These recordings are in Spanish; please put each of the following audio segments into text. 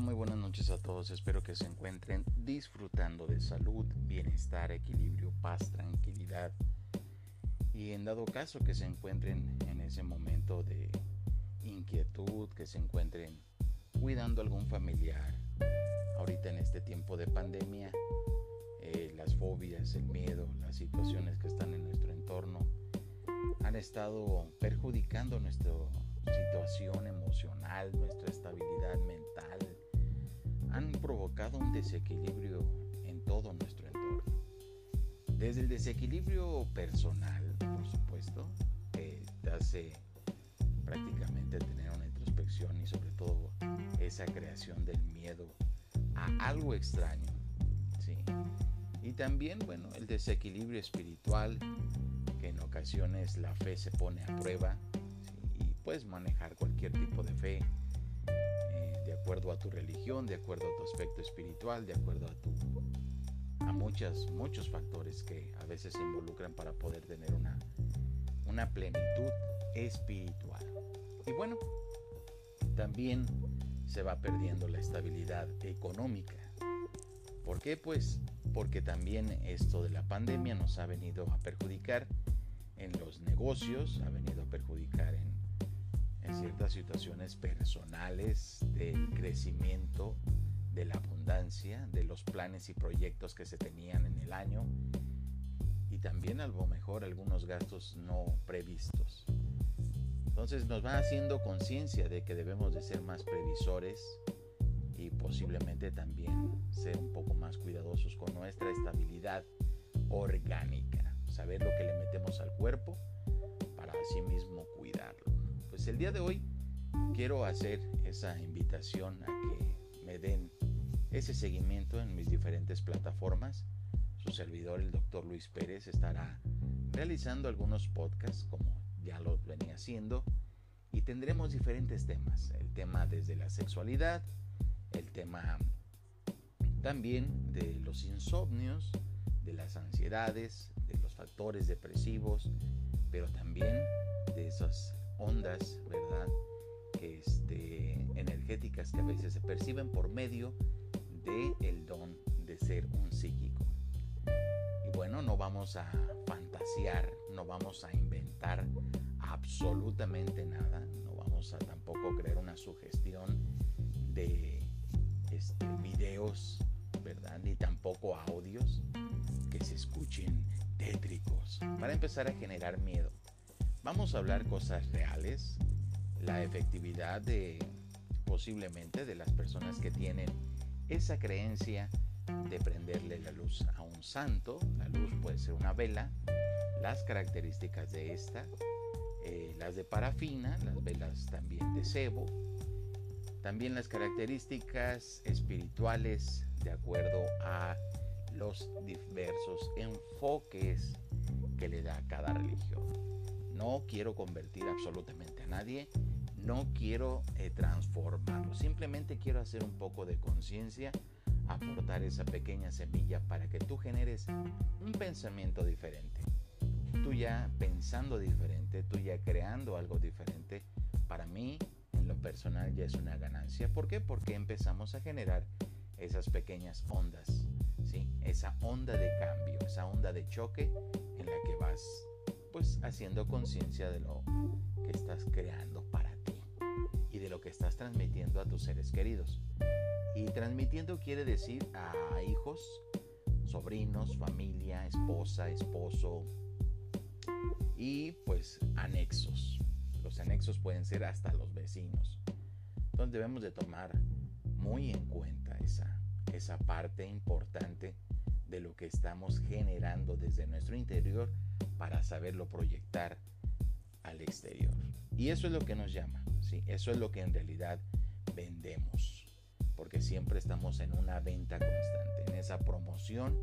Muy buenas noches a todos. Espero que se encuentren disfrutando de salud, bienestar, equilibrio, paz, tranquilidad. Y en dado caso que se encuentren en ese momento de inquietud, que se encuentren cuidando a algún familiar, ahorita en este tiempo de pandemia, eh, las fobias, el miedo, las situaciones que están en nuestro entorno han estado perjudicando nuestra situación emocional, nuestra estabilidad mental, un desequilibrio en todo nuestro entorno. Desde el desequilibrio personal, por supuesto, que te hace prácticamente tener una introspección y sobre todo esa creación del miedo a algo extraño. ¿sí? Y también, bueno, el desequilibrio espiritual, que en ocasiones la fe se pone a prueba y puedes manejar cualquier tipo de fe acuerdo a tu religión, de acuerdo a tu aspecto espiritual, de acuerdo a tu a muchas, muchos factores que a veces se involucran para poder tener una, una plenitud espiritual. Y bueno, también se va perdiendo la estabilidad económica. ¿Por qué? Pues porque también esto de la pandemia nos ha venido a perjudicar en los negocios, ha venido a perjudicar en, ciertas situaciones personales del crecimiento, de la abundancia, de los planes y proyectos que se tenían en el año y también a lo mejor algunos gastos no previstos. Entonces nos va haciendo conciencia de que debemos de ser más previsores y posiblemente también ser un poco más cuidadosos con nuestra estabilidad orgánica, saber lo que le metemos al cuerpo para así mismo el día de hoy quiero hacer esa invitación a que me den ese seguimiento en mis diferentes plataformas. Su servidor, el doctor Luis Pérez, estará realizando algunos podcasts como ya lo venía haciendo y tendremos diferentes temas. El tema desde la sexualidad, el tema también de los insomnios, de las ansiedades, de los factores depresivos, pero también de esas ondas, ¿verdad? Este, energéticas que a veces se perciben por medio de el don de ser un psíquico. Y bueno, no vamos a fantasear, no vamos a inventar absolutamente nada, no vamos a tampoco crear una sugestión de este, videos, ¿verdad? Ni tampoco audios que se escuchen tétricos para empezar a generar miedo. Vamos a hablar cosas reales, la efectividad de posiblemente de las personas que tienen esa creencia de prenderle la luz a un santo. La luz puede ser una vela, las características de esta, eh, las de parafina, las velas también de cebo, también las características espirituales de acuerdo a los diversos enfoques que le da cada religión. No quiero convertir absolutamente a nadie, no quiero eh, transformarlo, simplemente quiero hacer un poco de conciencia, aportar esa pequeña semilla para que tú generes un pensamiento diferente. Tú ya pensando diferente, tú ya creando algo diferente, para mí lo personal ya es una ganancia. ¿Por qué? Porque empezamos a generar esas pequeñas ondas, ¿sí? Esa onda de cambio, esa onda de choque en la que vas pues haciendo conciencia de lo que estás creando para ti y de lo que estás transmitiendo a tus seres queridos. Y transmitiendo quiere decir a hijos, sobrinos, familia, esposa, esposo y pues anexos, los anexos pueden ser hasta los vecinos. Entonces debemos de tomar muy en cuenta esa, esa parte importante de lo que estamos generando desde nuestro interior para saberlo proyectar al exterior. Y eso es lo que nos llama, ¿sí? eso es lo que en realidad vendemos, porque siempre estamos en una venta constante, en esa promoción,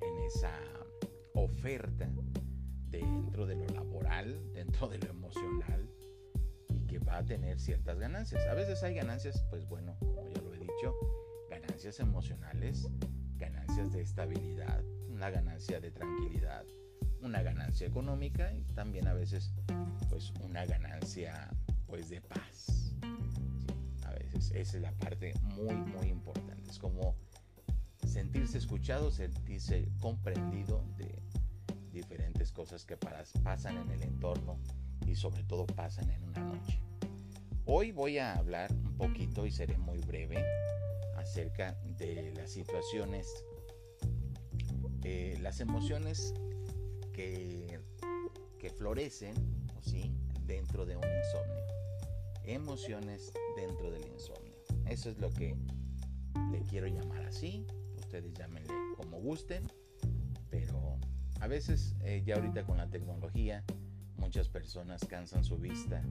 en esa oferta dentro de lo laboral, dentro de lo emocional, va a tener ciertas ganancias. A veces hay ganancias, pues bueno, como ya lo he dicho, ganancias emocionales, ganancias de estabilidad, una ganancia de tranquilidad, una ganancia económica y también a veces pues una ganancia pues de paz. a veces esa es la parte muy, muy importante. Es como sentirse escuchado, sentirse comprendido de diferentes cosas que pasan en el entorno y sobre todo pasan en una noche. Hoy voy a hablar un poquito y seré muy breve acerca de las situaciones, eh, las emociones que, que florecen ¿sí? dentro de un insomnio. Emociones dentro del insomnio. Eso es lo que le quiero llamar así. Ustedes llámenle como gusten. Pero a veces eh, ya ahorita con la tecnología muchas personas cansan su vista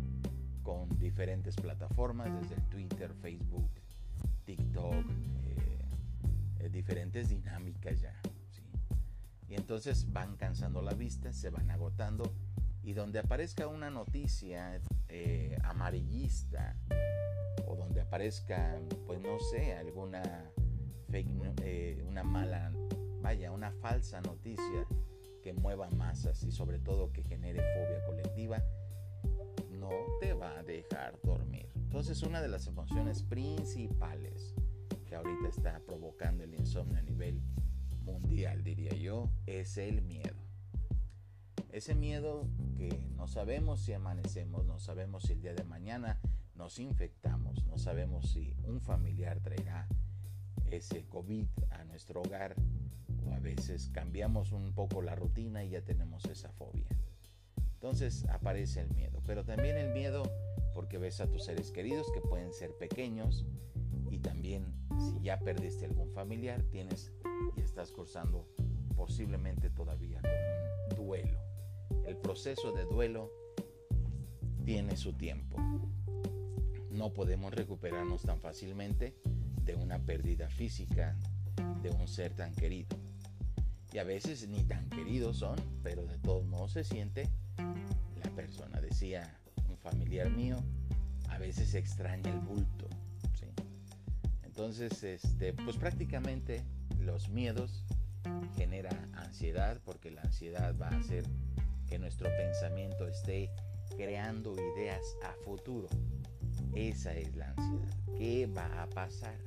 con diferentes plataformas desde Twitter, Facebook, TikTok, eh, eh, diferentes dinámicas ya. Y entonces van cansando la vista, se van agotando y donde aparezca una noticia eh, amarillista o donde aparezca, pues no sé, alguna fake, una mala, vaya, una falsa noticia que mueva masas y sobre todo que genere fobia colectiva, no te va a dejar dormir. Entonces una de las emociones principales que ahorita está provocando el insomnio a nivel mundial, diría yo, es el miedo. Ese miedo que no sabemos si amanecemos, no sabemos si el día de mañana nos infectamos, no sabemos si un familiar traerá ese COVID a nuestro hogar o a veces cambiamos un poco la rutina y ya tenemos esa fobia. Entonces aparece el miedo, pero también el miedo porque ves a tus seres queridos que pueden ser pequeños y también si ya perdiste algún familiar tienes y estás cursando posiblemente todavía con un duelo. El proceso de duelo tiene su tiempo. No podemos recuperarnos tan fácilmente de una pérdida física de un ser tan querido. Y a veces ni tan queridos son, pero de todos modos se siente la persona. Decía un familiar mío, a veces extraña el bulto. Entonces, este, pues prácticamente los miedos generan ansiedad porque la ansiedad va a hacer que nuestro pensamiento esté creando ideas a futuro. Esa es la ansiedad. ¿Qué va a pasar?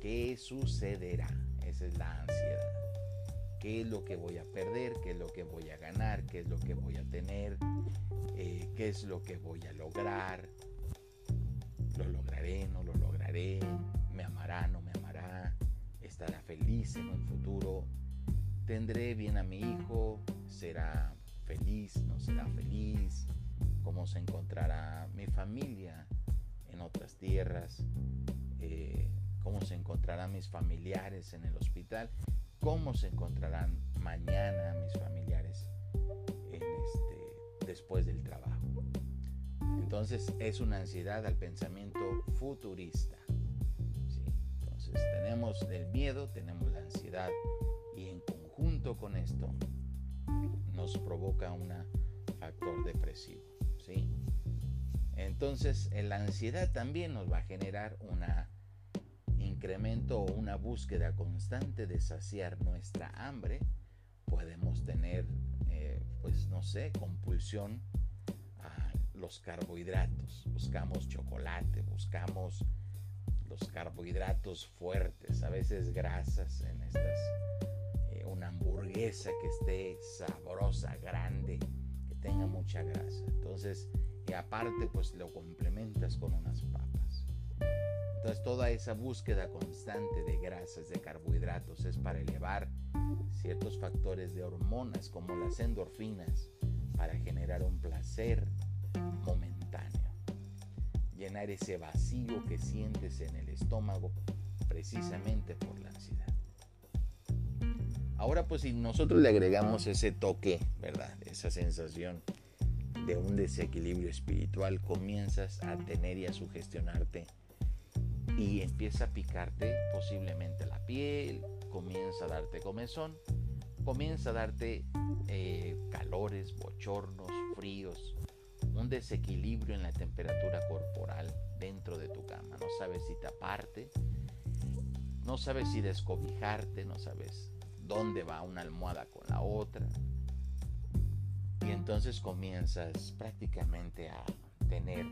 ¿Qué sucederá? Esa es la ansiedad qué es lo que voy a perder, qué es lo que voy a ganar, qué es lo que voy a tener, eh, qué es lo que voy a lograr. Lo lograré, no lo lograré, me amará, no me amará, estará feliz en un futuro, tendré bien a mi hijo, será feliz, no será feliz, cómo se encontrará mi familia en otras tierras, eh, cómo se encontrarán mis familiares en el hospital cómo se encontrarán mañana mis familiares este, después del trabajo. Entonces es una ansiedad al pensamiento futurista. Tenemos el miedo, tenemos la ansiedad y en conjunto con esto nos provoca un factor depresivo. ¿sí? Entonces la ansiedad también nos va a generar una incremento o una búsqueda constante de saciar nuestra hambre, podemos tener, eh, pues no sé, compulsión a los carbohidratos. Buscamos chocolate, buscamos los carbohidratos fuertes, a veces grasas en estas, eh, una hamburguesa que esté sabrosa, grande, que tenga mucha grasa. Entonces, y aparte, pues lo complementas con unas papas. Entonces toda esa búsqueda constante de grasas, de carbohidratos, es para elevar ciertos factores de hormonas como las endorfinas, para generar un placer momentáneo. Llenar ese vacío que sientes en el estómago precisamente por la ansiedad. Ahora pues si nosotros le agregamos ese toque, ¿verdad? Esa sensación de un desequilibrio espiritual, comienzas a tener y a sugestionarte y empieza a picarte posiblemente la piel, comienza a darte comezón, comienza a darte eh, calores, bochornos, fríos, un desequilibrio en la temperatura corporal dentro de tu cama. No sabes si taparte, no sabes si descobijarte, no sabes dónde va una almohada con la otra. Y entonces comienzas prácticamente a tener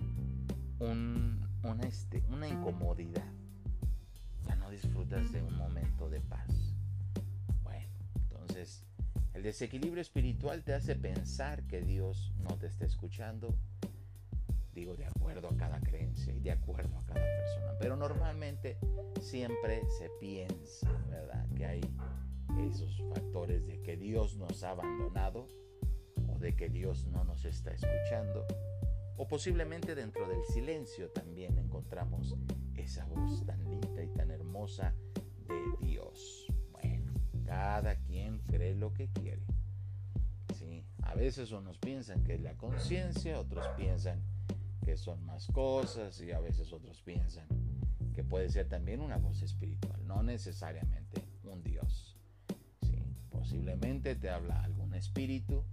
un una, este, una incomodidad. Ya no disfrutas de un momento de paz. Bueno, entonces el desequilibrio espiritual te hace pensar que Dios no te está escuchando. Digo, de acuerdo a cada creencia y de acuerdo a cada persona. Pero normalmente siempre se piensa, ¿verdad? Que hay esos factores de que Dios nos ha abandonado o de que Dios no nos está escuchando o posiblemente dentro del silencio también encontramos esa voz tan linda y tan hermosa de Dios. Bueno, cada quien veces unos piensan que es la conciencia, otros piensan que son más cosas y a veces otros piensan que puede ser también una voz espiritual, no necesariamente un Dios. Sí, posiblemente te habla algún espíritu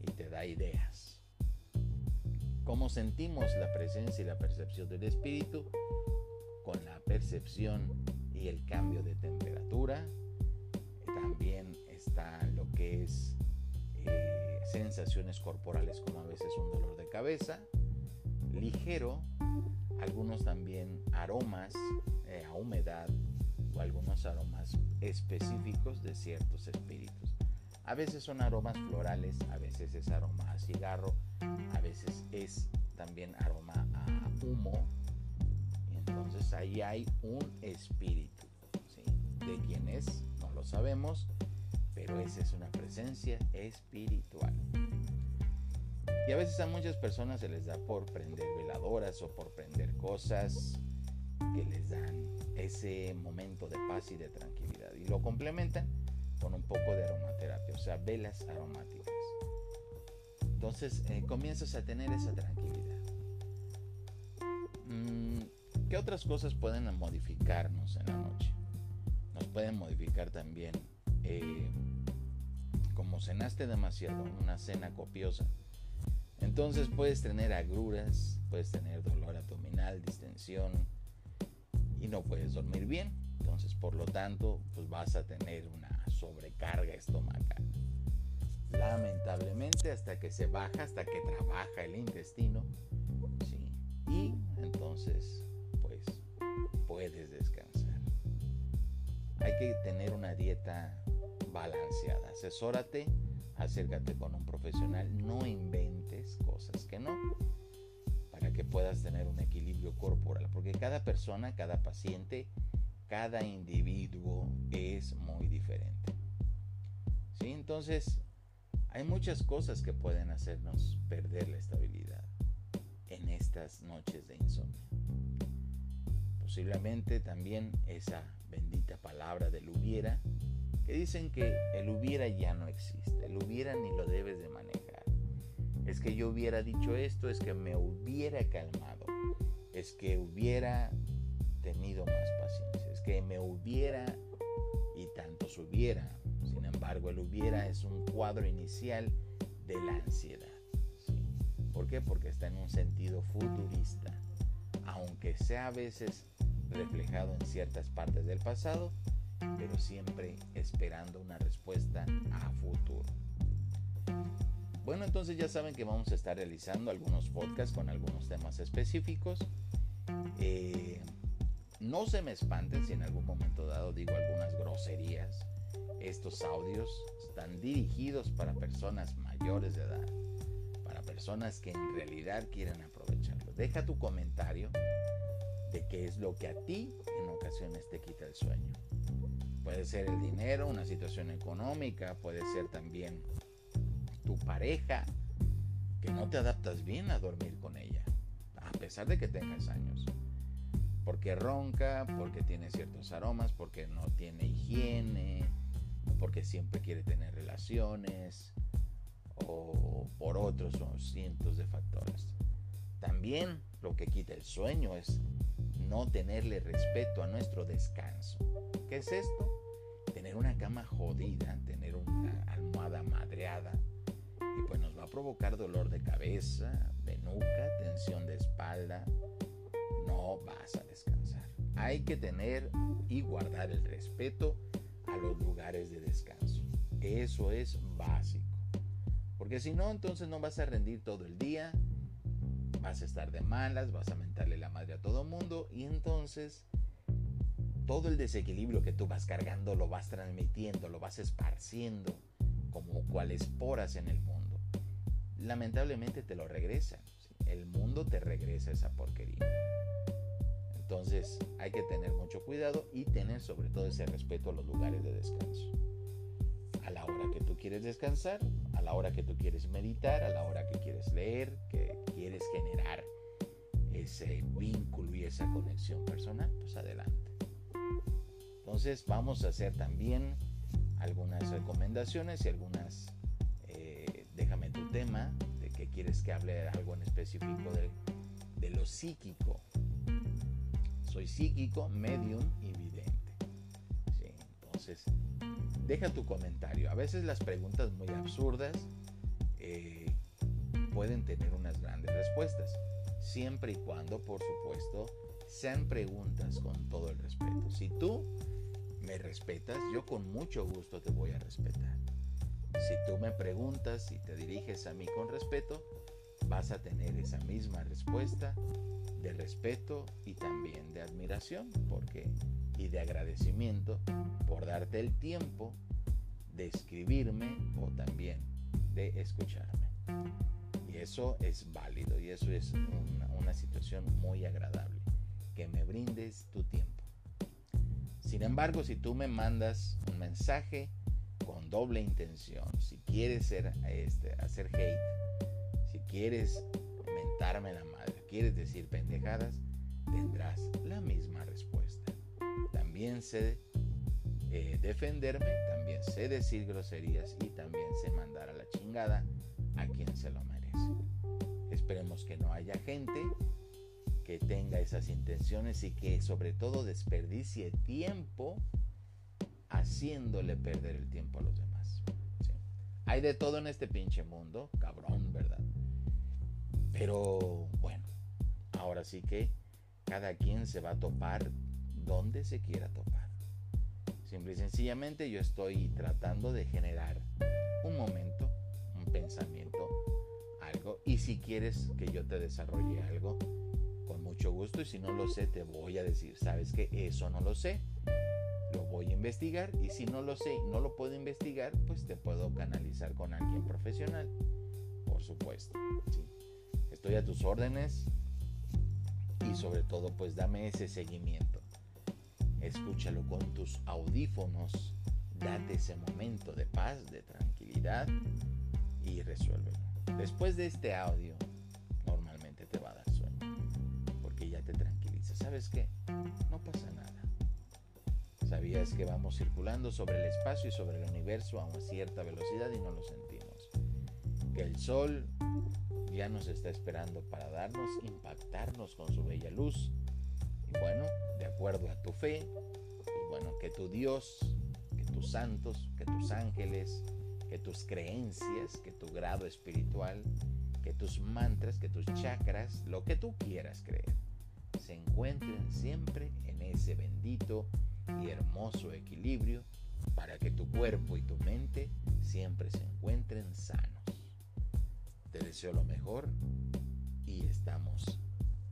y te da ideas cómo sentimos la presencia y la percepción del espíritu con la percepción y el cambio de temperatura. También está lo que es sensaciones corporales como a veces un dolor de cabeza, ligero, algunos también aromas eh, a humedad o algunos aromas específicos de ciertos espíritus. A veces son aromas florales, a veces es aroma a cigarro, a veces es también aroma a humo. Entonces ahí hay un espíritu. De quién es, no lo sabemos, pero esa es una presencia espiritual. Y a veces a muchas personas se les da por prender veladoras o por prender cosas que les dan ese momento de paz y de tranquilidad. Y lo complementan con un poco de aromaterapia, o sea, velas aromáticas. Entonces eh, comienzas a tener esa tranquilidad. Mm, ¿Qué otras cosas pueden modificarnos en la noche? Nos pueden modificar también, eh, cenaste demasiado, una cena copiosa. Entonces puedes tener agruras, puedes tener dolor abdominal, distensión y no puedes dormir bien. Entonces, por lo tanto, pues vas a tener una sobrecarga estomacal lamentablemente hasta que se baja, hasta que trabaja el intestino, y entonces pues puedes descansar. Hay que tener una dieta balanceada, asesórate, acércate con un profesional, no inventes cosas que no, para que puedas tener un equilibrio corporal, porque cada persona, cada paciente, cada individuo es muy diferente. ¿Sí? Entonces, hay muchas cosas que pueden hacernos perder la estabilidad en estas noches de insomnio. Posiblemente también esa bendita palabra del hubiera, que dicen que el hubiera ya no existe, el hubiera ni lo debes de manejar. Es que yo hubiera dicho esto, es que me hubiera calmado, es que hubiera tenido más paciencia, es que me hubiera y tantos hubiera embargo, el hubiera es un cuadro inicial de la ansiedad. ¿Por qué? Porque está en un sentido futurista. Aunque sea a veces reflejado en ciertas partes del pasado, pero siempre esperando una respuesta a futuro. Bueno, entonces ya saben que vamos a estar realizando algunos podcasts con algunos temas específicos. Eh, no se me espanten si en algún momento dado digo algunas groserías estos audios están dirigidos para personas mayores de edad, para personas que en realidad quieren aprovecharlo. Deja tu comentario de qué es lo que a ti en ocasiones te quita el sueño. Puede ser el dinero, una situación económica, puede ser también tu pareja, que no te adaptas bien a dormir con ella, a pesar de que tengas años. Porque ronca, porque tiene ciertos aromas, porque no tiene higiene, porque siempre quiere tener relaciones o por otros son cientos de factores. También lo que quita el sueño es no tenerle respeto a nuestro descanso. ¿Qué es esto? Una cama jodida, tener una almohada madreada y pues nos va a provocar dolor de cabeza, de nuca, tensión de espalda. No vas a descansar. Hay que tener y guardar el respeto a los lugares de descanso. Eso es básico. Porque si no, entonces no vas a rendir todo el día vas a estar de malas, vas a mentarle la madre a todo mundo y entonces todo el desequilibrio que tú vas cargando lo vas transmitiendo, lo vas esparciendo como cuales esporas en el mundo. Lamentablemente te lo regresan. El mundo te regresa esa porquería. Entonces hay que tener mucho cuidado y tener sobre todo ese respeto a los lugares de descanso. A la hora que tú quieres descansar, a la hora que tú quieres meditar, a la hora que quieres leer, que quieres generar ese vínculo y esa conexión personal, pues adelante. Entonces vamos a hacer también algunas recomendaciones y algunas, eh, déjame tu tema, de que quieres que hable algo en específico de, de lo psíquico. Soy psíquico, medium y vidente. entonces, deja tu comentario. A veces las preguntas muy absurdas eh, pueden tener unas grandes respuestas, siempre y cuando, por supuesto, sean preguntas con todo el respeto. Si tú me respetas, yo con mucho gusto te voy a respetar. Si tú me preguntas y te diriges a mí con respeto, vas a tener esa misma respuesta de respeto y también de admiración, porque y de agradecimiento por darte el tiempo de escribirme o también de escucharme. Eso es válido y eso es una, una situación muy agradable, que me brindes tu tiempo. Sin embargo, si tú me mandas un mensaje con doble intención, si quieres ser, este, hacer hate, si quieres mentarme la madre, quieres decir pendejadas, tendrás la misma respuesta. También sé eh, defenderme, también sé decir groserías y también sé mandar a la chingada a quien se lo merece. Esperemos que no haya gente que tenga esas intenciones y que sobre todo desperdicie tiempo haciéndole perder el tiempo a los demás. Hay de todo en este pinche mundo, cabrón, ¿verdad? Pero bueno, ahora sí que cada quien se va a topar donde se quiera topar. Simple y sencillamente yo estoy tratando de generar un momento, un pensamiento, Y si quieres que yo te desarrolle algo, mucho gusto y si no lo sé te voy a decir, sabes que eso no lo sé, lo voy a investigar y si no lo sé y no lo puedo investigar, pues te puedo canalizar con alguien profesional, por supuesto. Estoy a tus órdenes y sobre todo pues dame ese seguimiento. Escúchalo con tus audífonos, date ese momento de paz, de tranquilidad y resuélvelo. Después de este audio, ¿sabes qué? No pasa nada. ¿Sabías que vamos circulando sobre el espacio y sobre el universo a una cierta velocidad y no lo sentimos? Que el sol ya nos está esperando para darnos, impactarnos con su bella luz. Y bueno, de acuerdo a tu fe, y bueno, que tu Dios, que tus santos, que tus ángeles, que tus creencias, que tu grado espiritual, que tus mantras, que tus chakras, lo que tú quieras creer se encuentren siempre en ese bendito y hermoso equilibrio para que tu cuerpo y tu mente siempre se encuentren sanos. Te deseo lo mejor y estamos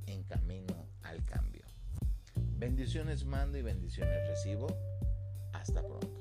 en camino al cambio. Bendiciones mando y bendiciones recibo. Hasta pronto.